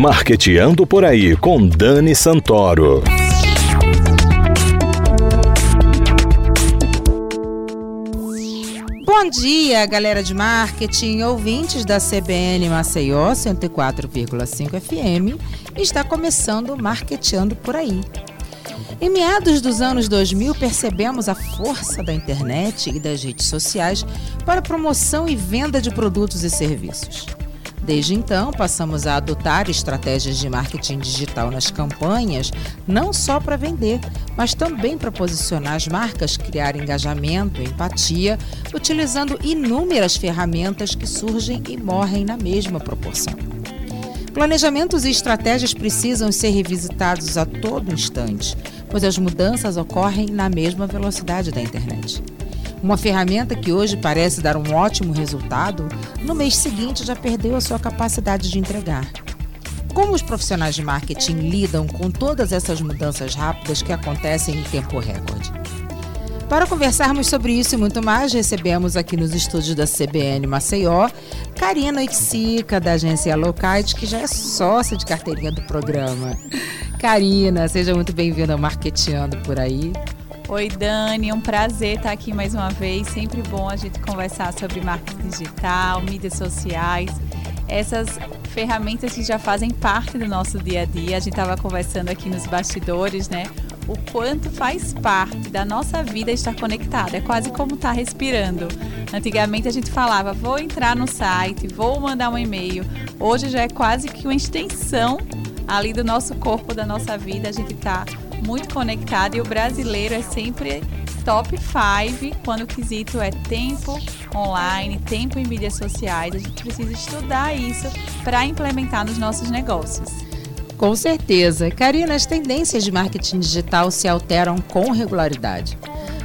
Marqueteando por aí com Dani Santoro. Bom dia, galera de marketing, ouvintes da CBN Maceió 104,5 FM. Está começando Marqueteando por aí. Em meados dos anos 2000, percebemos a força da internet e das redes sociais para promoção e venda de produtos e serviços. Desde então, passamos a adotar estratégias de marketing digital nas campanhas, não só para vender, mas também para posicionar as marcas, criar engajamento, empatia, utilizando inúmeras ferramentas que surgem e morrem na mesma proporção. Planejamentos e estratégias precisam ser revisitados a todo instante, pois as mudanças ocorrem na mesma velocidade da internet. Uma ferramenta que hoje parece dar um ótimo resultado, no mês seguinte já perdeu a sua capacidade de entregar. Como os profissionais de marketing lidam com todas essas mudanças rápidas que acontecem em tempo recorde? Para conversarmos sobre isso e muito mais, recebemos aqui nos estúdios da CBN Maceió Karina Itzica, da agência Locite, que já é sócia de carteirinha do programa. Karina, seja muito bem-vinda ao Marketeando por aí. Oi, Dani, um prazer estar aqui mais uma vez. Sempre bom a gente conversar sobre marketing digital, mídias sociais, essas ferramentas que já fazem parte do nosso dia a dia. A gente estava conversando aqui nos bastidores, né? O quanto faz parte da nossa vida estar conectado. É quase como estar respirando. Antigamente a gente falava, vou entrar no site, vou mandar um e-mail. Hoje já é quase que uma extensão ali do nosso corpo, da nossa vida. A gente está muito conectado e o brasileiro é sempre top 5 quando o quesito é tempo online, tempo em mídias sociais. A gente precisa estudar isso para implementar nos nossos negócios. Com certeza. Karina, as tendências de marketing digital se alteram com regularidade.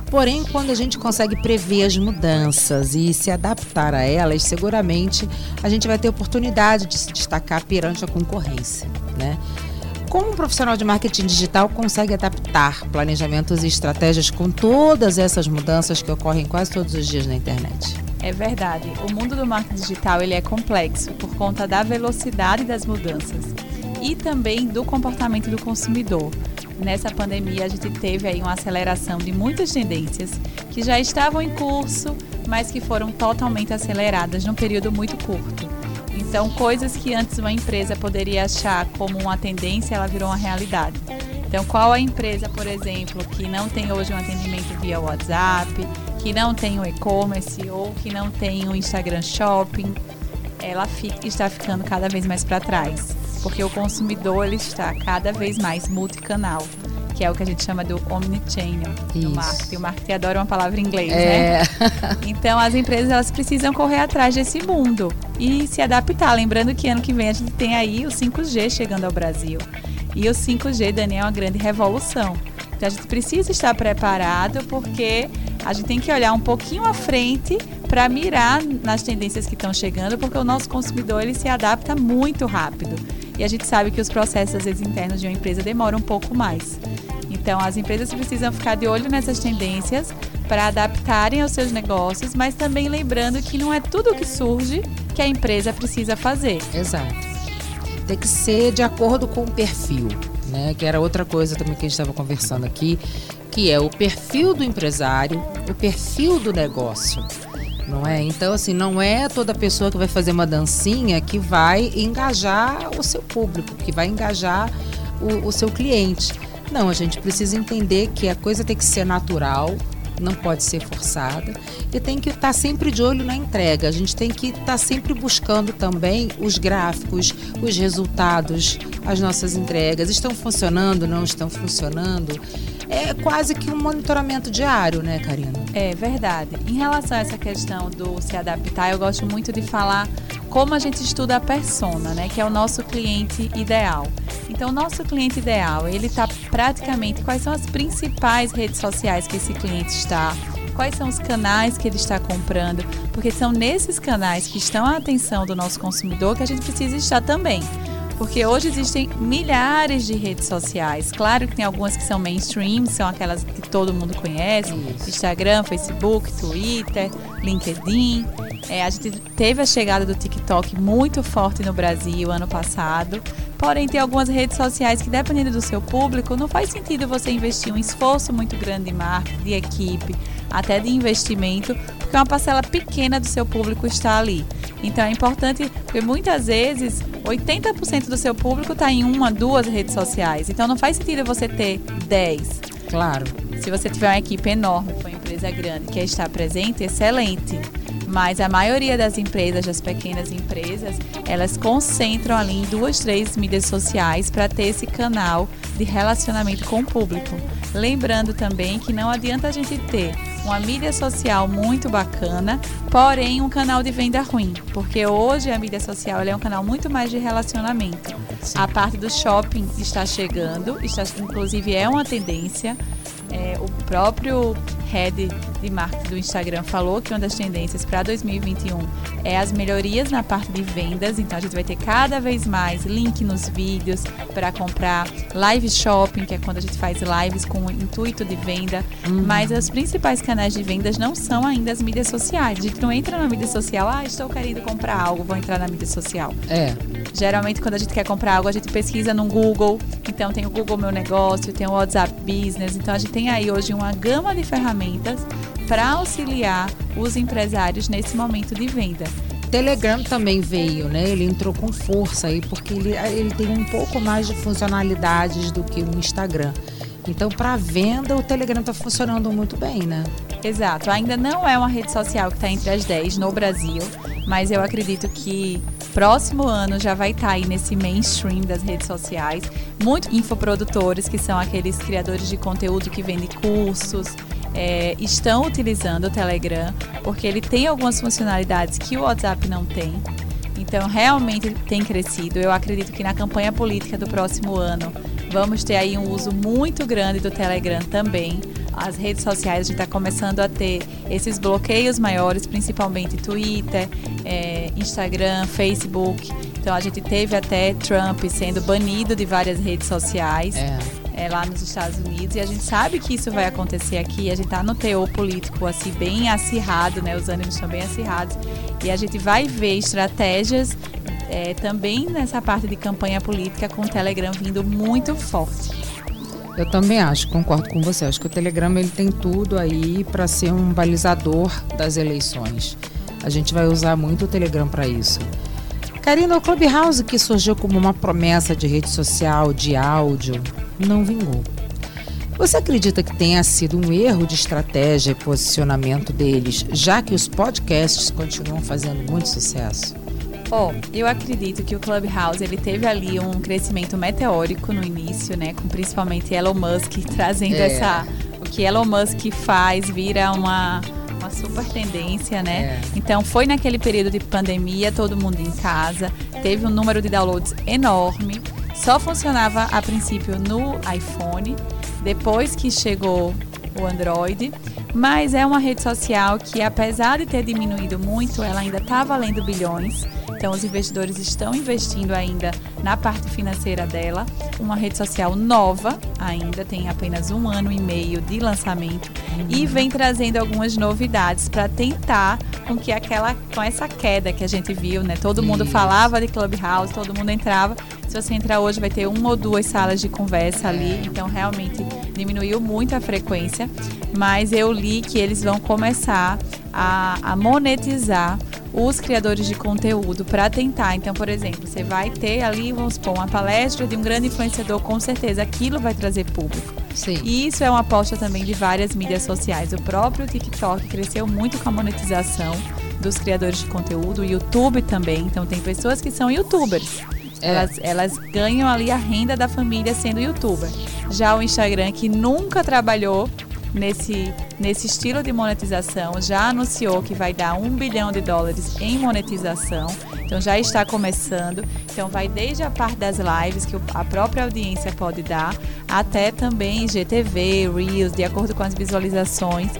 Porém, quando a gente consegue prever as mudanças e se adaptar a elas, seguramente a gente vai ter oportunidade de se destacar perante a concorrência, né? Como um profissional de marketing digital consegue adaptar planejamentos e estratégias com todas essas mudanças que ocorrem quase todos os dias na internet? É verdade. O mundo do marketing digital ele é complexo por conta da velocidade das mudanças e também do comportamento do consumidor. Nessa pandemia a gente teve aí uma aceleração de muitas tendências que já estavam em curso, mas que foram totalmente aceleradas num período muito curto. Então, coisas que antes uma empresa poderia achar como uma tendência, ela virou uma realidade. Então, qual a empresa, por exemplo, que não tem hoje um atendimento via WhatsApp, que não tem um e-commerce ou que não tem um Instagram Shopping, ela fica, está ficando cada vez mais para trás, porque o consumidor ele está cada vez mais multicanal que é o que a gente chama do omnichannel no marketing. O marketing adora uma palavra em inglês, é. né? Então as empresas elas precisam correr atrás desse mundo e se adaptar. Lembrando que ano que vem a gente tem aí o 5G chegando ao Brasil. E o 5G, Daniel, é uma grande revolução. Então a gente precisa estar preparado porque a gente tem que olhar um pouquinho à frente para mirar nas tendências que estão chegando, porque o nosso consumidor ele se adapta muito rápido. E a gente sabe que os processos, às vezes, internos de uma empresa demoram um pouco mais. Então, as empresas precisam ficar de olho nessas tendências para adaptarem aos seus negócios, mas também lembrando que não é tudo que surge que a empresa precisa fazer. Exato. Tem que ser de acordo com o perfil, né? Que era outra coisa também que a gente estava conversando aqui, que é o perfil do empresário, o perfil do negócio não é? Então, assim, não é toda pessoa que vai fazer uma dancinha que vai engajar o seu público, que vai engajar o, o seu cliente. Não, a gente precisa entender que a coisa tem que ser natural, não pode ser forçada e tem que estar sempre de olho na entrega. A gente tem que estar sempre buscando também os gráficos, os resultados, as nossas entregas. Estão funcionando, não estão funcionando? É quase que um monitoramento diário, né, Karina? É verdade. Em relação a essa questão do se adaptar, eu gosto muito de falar como a gente estuda a persona, né, que é o nosso cliente ideal. Então, o nosso cliente ideal, ele está praticamente quais são as principais redes sociais que esse cliente está, quais são os canais que ele está comprando, porque são nesses canais que estão a atenção do nosso consumidor que a gente precisa estar também. Porque hoje existem milhares de redes sociais. Claro que tem algumas que são mainstream, são aquelas que todo mundo conhece. Instagram, Facebook, Twitter, LinkedIn. É, a gente teve a chegada do TikTok muito forte no Brasil ano passado. Porém, tem algumas redes sociais que, dependendo do seu público, não faz sentido você investir um esforço muito grande em marketing, de equipe, até de investimento, porque uma parcela pequena do seu público está ali. Então é importante, porque muitas vezes 80% do seu público está em uma, duas redes sociais. Então não faz sentido você ter 10. Claro. Se você tiver uma equipe enorme, for uma empresa grande, que está presente, excelente mas a maioria das empresas, das pequenas empresas, elas concentram ali em duas, três mídias sociais para ter esse canal de relacionamento com o público. Lembrando também que não adianta a gente ter uma mídia social muito bacana, porém um canal de venda ruim, porque hoje a mídia social é um canal muito mais de relacionamento. Sim. A parte do shopping está chegando, está, inclusive é uma tendência. É, o próprio head de marketing do Instagram falou que uma das tendências para 2021 é as melhorias na parte de vendas. Então a gente vai ter cada vez mais link nos vídeos para comprar, live shopping, que é quando a gente faz lives com o intuito de venda. Uhum. Mas os principais canais de vendas não são ainda as mídias sociais. A gente não entra na mídia social, ah, estou querendo comprar algo, vou entrar na mídia social. É. Geralmente, quando a gente quer comprar algo, a gente pesquisa no Google. Então, tem o Google Meu Negócio, tem o WhatsApp Business. Então, a gente tem aí hoje uma gama de ferramentas para auxiliar os empresários nesse momento de venda. Telegram também veio, né? Ele entrou com força aí, porque ele, ele tem um pouco mais de funcionalidades do que o Instagram. Então, para venda, o Telegram está funcionando muito bem, né? Exato. Ainda não é uma rede social que está entre as 10 no Brasil, mas eu acredito que próximo ano já vai estar tá aí nesse mainstream das redes sociais. Muitos infoprodutores, que são aqueles criadores de conteúdo que vendem cursos, é, estão utilizando o Telegram, porque ele tem algumas funcionalidades que o WhatsApp não tem. Então, realmente tem crescido. Eu acredito que na campanha política do próximo ano vamos ter aí um uso muito grande do Telegram também. As redes sociais, a gente está começando a ter esses bloqueios maiores, principalmente Twitter, é, Instagram, Facebook. Então, a gente teve até Trump sendo banido de várias redes sociais. É é, lá nos Estados Unidos e a gente sabe que isso vai acontecer aqui. A gente está no teor político assim bem acirrado, né? Os ânimos estão bem acirrados e a gente vai ver estratégias é, também nessa parte de campanha política com o Telegram vindo muito forte. Eu também acho, concordo com você. Acho que o Telegram ele tem tudo aí para ser um balizador das eleições. A gente vai usar muito o Telegram para isso. Karina, o Clubhouse que surgiu como uma promessa de rede social, de áudio, não vingou. Você acredita que tenha sido um erro de estratégia e posicionamento deles, já que os podcasts continuam fazendo muito sucesso? Bom, eu acredito que o Clubhouse ele teve ali um crescimento meteórico no início, né, com principalmente Elon Musk trazendo é. essa o que Elon Musk faz vira uma uma super tendência, né? É. Então foi naquele período de pandemia, todo mundo em casa, teve um número de downloads enorme. Só funcionava a princípio no iPhone, depois que chegou o Android, mas é uma rede social que, apesar de ter diminuído muito, ela ainda está valendo bilhões. Então, os investidores estão investindo ainda na parte financeira dela. Uma rede social nova, ainda tem apenas um ano e meio de lançamento e vem trazendo algumas novidades para tentar com que aquela com essa queda que a gente viu, né? Todo Isso. mundo falava de Clubhouse, todo mundo entrava. Se você entrar hoje, vai ter uma ou duas salas de conversa ali. É. Então, realmente diminuiu muito a frequência. Mas eu li que eles vão começar a, a monetizar os criadores de conteúdo para tentar. Então, por exemplo, você vai ter ali, vamos supor, uma palestra de um grande influenciador, com certeza aquilo vai trazer público. Sim. E isso é uma aposta também de várias mídias sociais. O próprio TikTok cresceu muito com a monetização dos criadores de conteúdo, o YouTube também. Então, tem pessoas que são youtubers. É. Elas, elas ganham ali a renda da família sendo youtuber. Já o Instagram, que nunca trabalhou nesse, nesse estilo de monetização, já anunciou que vai dar um bilhão de dólares em monetização. Então já está começando. Então vai desde a parte das lives que a própria audiência pode dar, até também GTV, Reels, de acordo com as visualizações,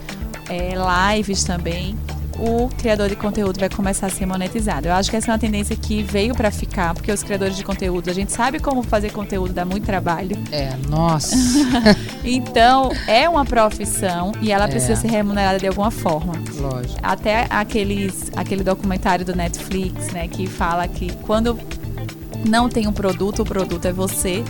é, lives também. O criador de conteúdo vai começar a ser monetizado. Eu acho que essa é uma tendência que veio para ficar, porque os criadores de conteúdo, a gente sabe como fazer conteúdo dá muito trabalho. É, nossa. então, é uma profissão e ela é. precisa ser remunerada de alguma forma. Lógico. Até aqueles, aquele documentário do Netflix, né, que fala que quando não tem um produto, o produto é você.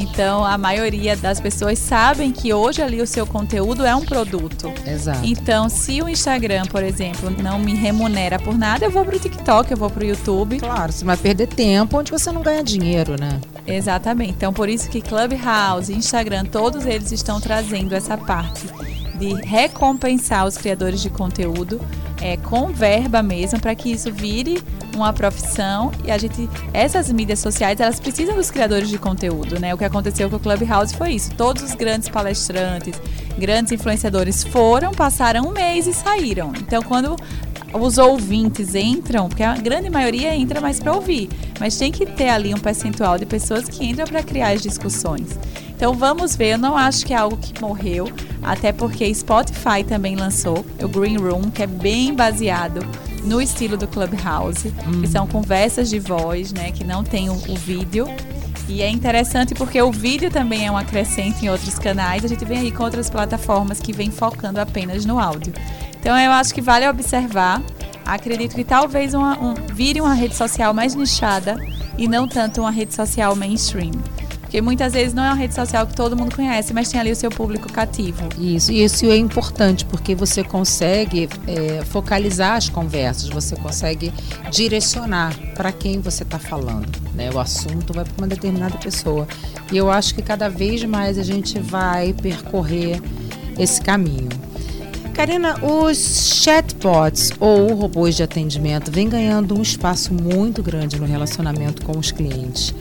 Então, a maioria das pessoas sabem que hoje ali o seu conteúdo é um produto. Exato. Então, se o Instagram, por exemplo, não me remunera por nada, eu vou pro TikTok, eu vou pro YouTube. Claro, você vai perder tempo onde você não ganha dinheiro, né? Exatamente. Então, por isso que Clubhouse, Instagram, todos eles estão trazendo essa parte de recompensar os criadores de conteúdo é, com verba mesmo para que isso vire uma profissão. E a gente essas mídias sociais elas precisam dos criadores de conteúdo né? O que aconteceu com o Clubhouse foi isso. Todos os grandes palestrantes grandes influenciadores foram passaram um mês e saíram. Então quando os ouvintes entram, porque a grande maioria entra mais para ouvir, mas tem que ter ali um percentual de pessoas que entram para criar as discussões. Então vamos ver, eu não acho que é algo que morreu, até porque Spotify também lançou o Green Room, que é bem baseado no estilo do Clubhouse, hum. que são conversas de voz, né, que não tem o, o vídeo. E é interessante porque o vídeo também é um acrescente em outros canais. A gente vem aí com outras plataformas que vem focando apenas no áudio. Então eu acho que vale observar. Acredito que talvez uma, um, vire uma rede social mais nichada e não tanto uma rede social mainstream. Porque muitas vezes não é uma rede social que todo mundo conhece, mas tem ali o seu público cativo. Isso, e isso é importante porque você consegue é, focalizar as conversas, você consegue direcionar para quem você está falando. Né? O assunto vai para uma determinada pessoa. E eu acho que cada vez mais a gente vai percorrer esse caminho. Karina, os chatbots ou robôs de atendimento vêm ganhando um espaço muito grande no relacionamento com os clientes.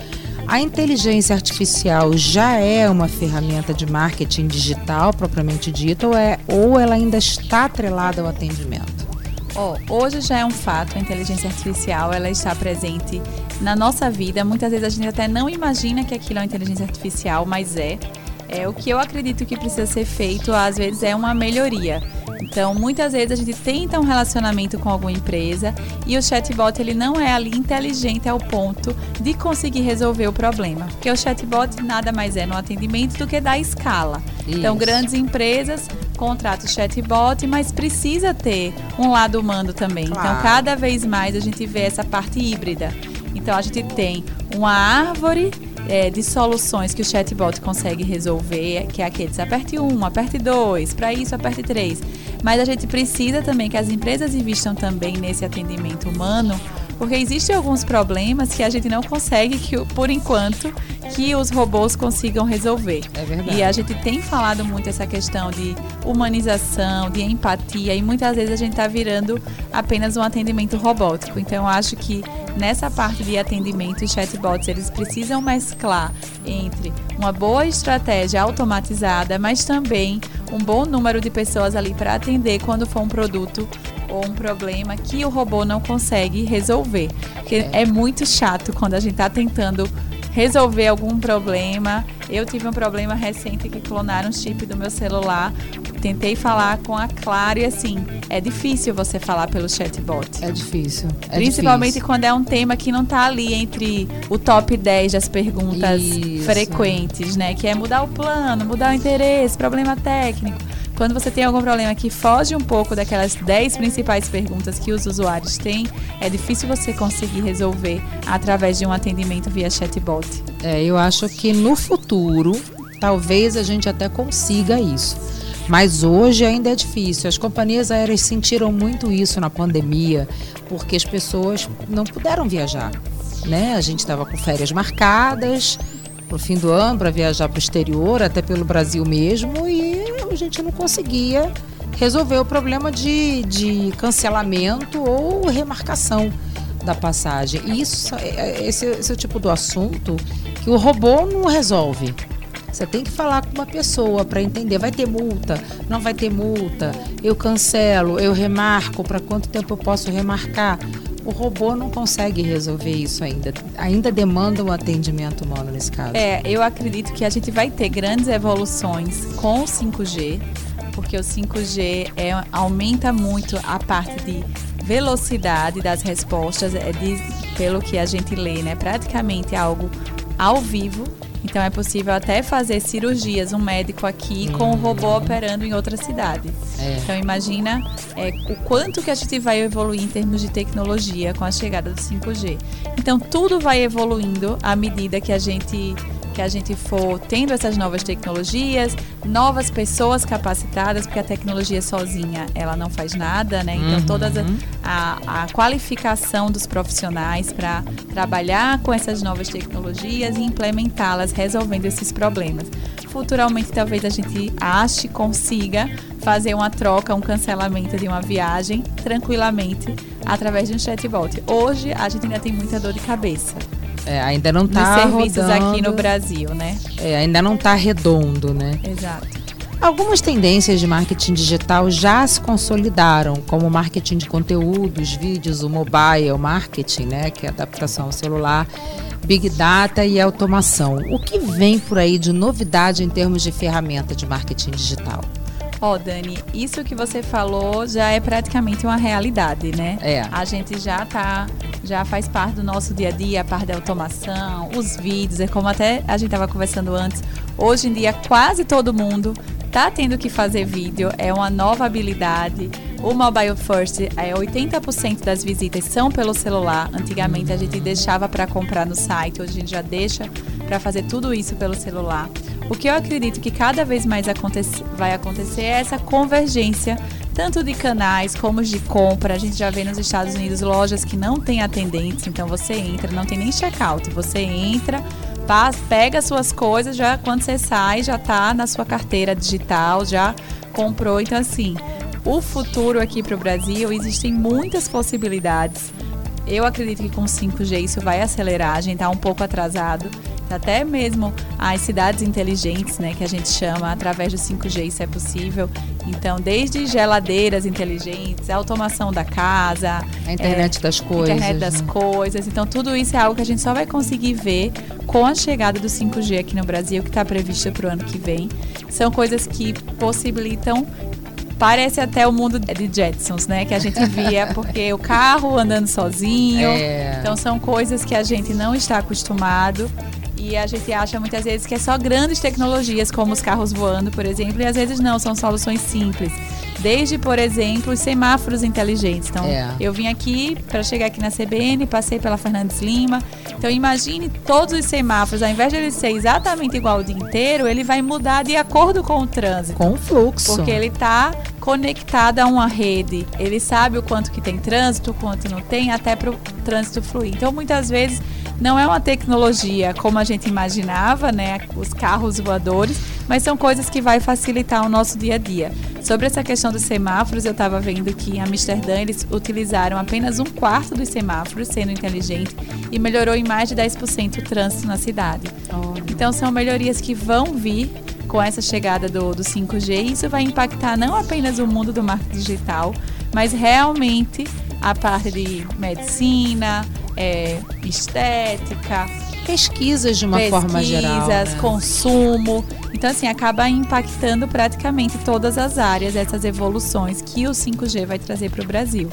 A inteligência artificial já é uma ferramenta de marketing digital propriamente dita ou, é, ou ela ainda está atrelada ao atendimento? Oh, hoje já é um fato, a inteligência artificial ela está presente na nossa vida. Muitas vezes a gente até não imagina que aquilo é uma inteligência artificial, mas é. É o que eu acredito que precisa ser feito, às vezes é uma melhoria. Então, muitas vezes a gente tenta um relacionamento com alguma empresa e o chatbot ele não é ali inteligente ao ponto de conseguir resolver o problema. Porque o chatbot nada mais é no atendimento do que dar escala. Então, Isso. Então, grandes empresas contratam o chatbot, mas precisa ter um lado humano também. Então, claro. Então, cada vez mais a gente vê essa parte híbrida. Então, a gente tem uma árvore é, de soluções que o chatbot consegue resolver, que é aqueles aperte 1, aperte 2, para isso aperte 3. Mas a gente precisa também que as empresas investam também nesse atendimento humano, porque existem alguns problemas que a gente não consegue, que, por enquanto, que os robôs consigam resolver. É verdade. E a gente tem falado muito essa questão de humanização, de empatia, e muitas vezes a gente está virando apenas um atendimento robótico. Então, eu acho que nessa parte de atendimento, os chatbots eles precisam mesclar entre uma boa estratégia automatizada, mas também um bom número de pessoas ali para atender quando for um produto ou um problema que o robô não consegue resolver. Porque é, é muito chato quando a gente está tentando resolver algum problema. Eu tive um problema recente que clonaram o chip do meu celular. Tentei falar com a Clara e assim, é difícil você falar pelo chatbot. É difícil. É Principalmente difícil. quando é um tema que não está ali entre o top 10 das perguntas Isso. frequentes, né? Que é mudar o plano, mudar o interesse, problema técnico. Quando você tem algum problema que foge um pouco daquelas 10 principais perguntas que os usuários têm, é difícil você conseguir resolver através de um atendimento via chatbot. É, eu acho que no futuro, talvez a gente até consiga isso. Mas hoje ainda é difícil. As companhias aéreas sentiram muito isso na pandemia, porque as pessoas não puderam viajar. Né? A gente estava com férias marcadas para o fim do ano para viajar para o exterior, até pelo Brasil mesmo, e a gente não conseguia resolver o problema de, de cancelamento ou remarcação da passagem. E isso, é, é, esse, esse é o tipo do assunto que o robô não resolve. Você tem que falar com uma pessoa para entender. Vai ter multa? Não vai ter multa? Eu cancelo? Eu remarco? Para quanto tempo eu posso remarcar? O robô não consegue resolver isso ainda. Ainda demanda um atendimento humano nesse caso. É, eu acredito que a gente vai ter grandes evoluções com o 5G. porque o 5G é, aumenta muito a parte de velocidade das respostas, é de, pelo que a gente lê, né? Praticamente algo ao vivo. Então é possível até fazer cirurgias, um médico aqui com o robô operando em outra cidade. É. Então imagina é, o quanto que a gente vai evoluir em termos de tecnologia com a chegada do 5G. Então tudo vai evoluindo à medida que a gente que a gente for tendo essas novas tecnologias, novas pessoas capacitadas, porque a tecnologia sozinha ela não faz nada, né? Então uhum. toda a, a qualificação dos profissionais para trabalhar com essas novas tecnologias e implementá-las, resolvendo esses problemas. Futuramente talvez a gente ache, consiga fazer uma troca, um cancelamento de uma viagem tranquilamente através de um chatbot. Hoje a gente ainda tem muita dor de cabeça. É, ainda não está serviços rodando, aqui no Brasil, né? É, ainda não está redondo, né? Exato. Algumas tendências de marketing digital já se consolidaram, como o marketing de conteúdos, vídeos, o mobile marketing, né, que é adaptação ao celular, big data e automação. O que vem por aí de novidade em termos de ferramenta de marketing digital? Ó, oh, Dani, isso que você falou já é praticamente uma realidade, né? É. A gente já tá, já faz parte do nosso dia a dia, a parte da automação, os vídeos, é como até a gente estava conversando antes. Hoje em dia, quase todo mundo tá tendo que fazer vídeo, é uma nova habilidade. O Mobile First, é 80% das visitas são pelo celular. Antigamente a gente deixava para comprar no site, hoje a gente já deixa para fazer tudo isso pelo celular. O que eu acredito que cada vez mais vai acontecer é essa convergência, tanto de canais como de compra. A gente já vê nos Estados Unidos lojas que não têm atendentes, então você entra, não tem nem checkout, você entra, pega suas coisas, já quando você sai, já está na sua carteira digital, já comprou. Então, assim, o futuro aqui para o Brasil existem muitas possibilidades. Eu acredito que com 5G isso vai acelerar, a gente está um pouco atrasado até mesmo as cidades inteligentes, né, que a gente chama, através do 5G isso é possível. Então, desde geladeiras inteligentes, a automação da casa, a internet é, das coisas, internet das né? coisas. Então, tudo isso é algo que a gente só vai conseguir ver com a chegada do 5G aqui no Brasil, que está prevista para o ano que vem. São coisas que possibilitam Parece até o mundo de Jetsons, né? Que a gente via, porque o carro andando sozinho. É. Então são coisas que a gente não está acostumado. E a gente acha muitas vezes que é só grandes tecnologias, como os carros voando, por exemplo, e às vezes não, são soluções simples. Desde, por exemplo, os semáforos inteligentes. Então, é. eu vim aqui para chegar aqui na CBN, passei pela Fernandes Lima. Então, imagine todos os semáforos, ao invés de ele ser exatamente igual o dia inteiro, ele vai mudar de acordo com o trânsito. Com o fluxo. Porque ele está conectado a uma rede. Ele sabe o quanto que tem trânsito, o quanto não tem, até para o trânsito fluir. Então, muitas vezes não é uma tecnologia como a gente imaginava, né, os carros voadores, mas são coisas que vai facilitar o nosso dia a dia. Sobre essa questão dos semáforos, eu estava vendo que em Amsterdã eles utilizaram apenas um quarto dos semáforos sendo inteligente e melhorou em mais de 10% o trânsito na cidade. Oh. Então são melhorias que vão vir com essa chegada do, do 5G e isso vai impactar não apenas o mundo do marketing digital, mas realmente a parte de medicina, é, estética, pesquisas de uma pesquisas, forma geral, né? consumo. Então assim acaba impactando praticamente todas as áreas essas evoluções que o 5G vai trazer para o Brasil.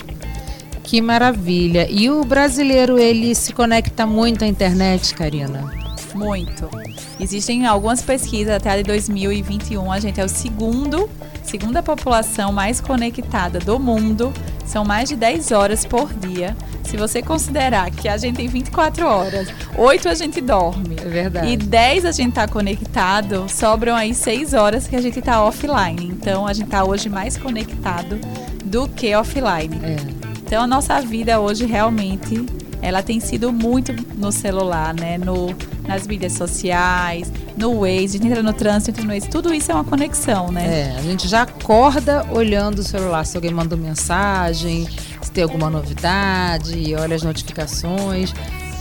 Que maravilha! E o brasileiro ele se conecta muito à internet, Karina? Muito. Existem algumas pesquisas até de 2021, a gente é o segundo, segunda população mais conectada do mundo. São mais de 10 horas por dia. Se você considerar que a gente tem 24 horas, 8 a gente dorme. É verdade. E 10 a gente tá conectado, sobram aí 6 horas que a gente tá offline. Então a gente tá hoje mais conectado do que offline. É. Então a nossa vida hoje realmente ela tem sido muito no celular, né? No, nas mídias sociais, no Waze, a gente entra no trânsito, entra no Waze, tudo isso é uma conexão, né? É, a gente já acorda olhando o celular, se alguém mandou mensagem, ter alguma novidade, olha as notificações.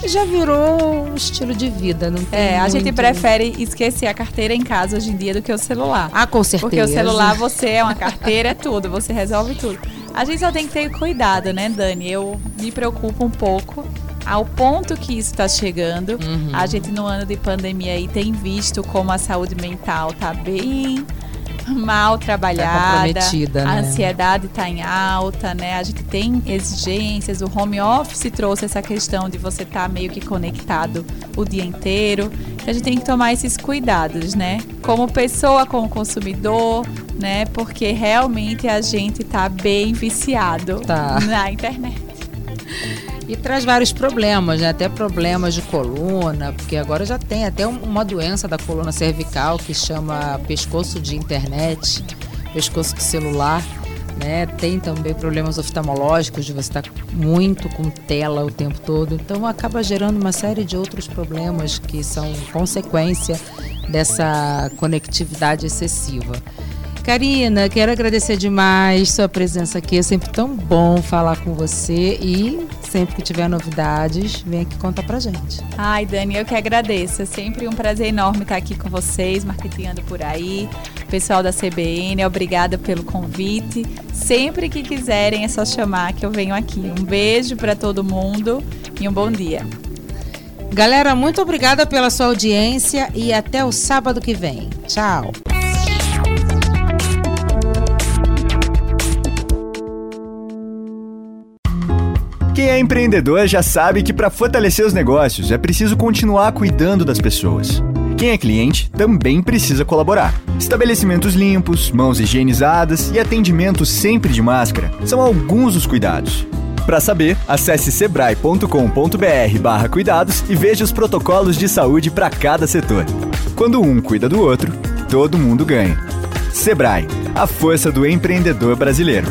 Já virou um estilo de vida, não tem É, a gente prefere esquecer a carteira em casa hoje em dia do que o celular. Ah, com certeza. Porque o celular você é uma carteira, é tudo, você resolve tudo. A gente só tem que ter cuidado, né, Dani? Eu me preocupo um pouco ao ponto que isso está chegando. Uhum. A gente no ano de pandemia aí tem visto como a saúde mental tá bem mal trabalhada, tá a ansiedade está em alta, né? A gente tem exigências, o home office trouxe essa questão de você estar tá meio que conectado o dia inteiro. Então a gente tem que tomar esses cuidados, né? Como pessoa, como consumidor, né? Porque realmente a gente está bem viciado tá. na internet. E traz vários problemas, né? Até problemas de coluna, porque agora já tem até uma doença da coluna cervical que chama pescoço de internet, pescoço de celular. Né? Tem também problemas oftalmológicos de você estar muito com tela o tempo todo. Então acaba gerando uma série de outros problemas que são consequência dessa conectividade excessiva. Karina, quero agradecer demais sua presença aqui. É sempre tão bom falar com você e sempre que tiver novidades, vem aqui contar pra gente. Ai, Dani, eu que agradeço. É sempre um prazer enorme estar aqui com vocês, marketingando por aí. Pessoal da CBN, obrigada pelo convite. Sempre que quiserem é só chamar que eu venho aqui. Um beijo para todo mundo e um bom dia. Galera, muito obrigada pela sua audiência e até o sábado que vem. Tchau. Quem é empreendedor já sabe que para fortalecer os negócios é preciso continuar cuidando das pessoas. Quem é cliente também precisa colaborar. Estabelecimentos limpos, mãos higienizadas e atendimento sempre de máscara são alguns dos cuidados. Para saber, acesse sebrae.com.br/cuidados e veja os protocolos de saúde para cada setor. Quando um cuida do outro, todo mundo ganha. Sebrae, a força do empreendedor brasileiro.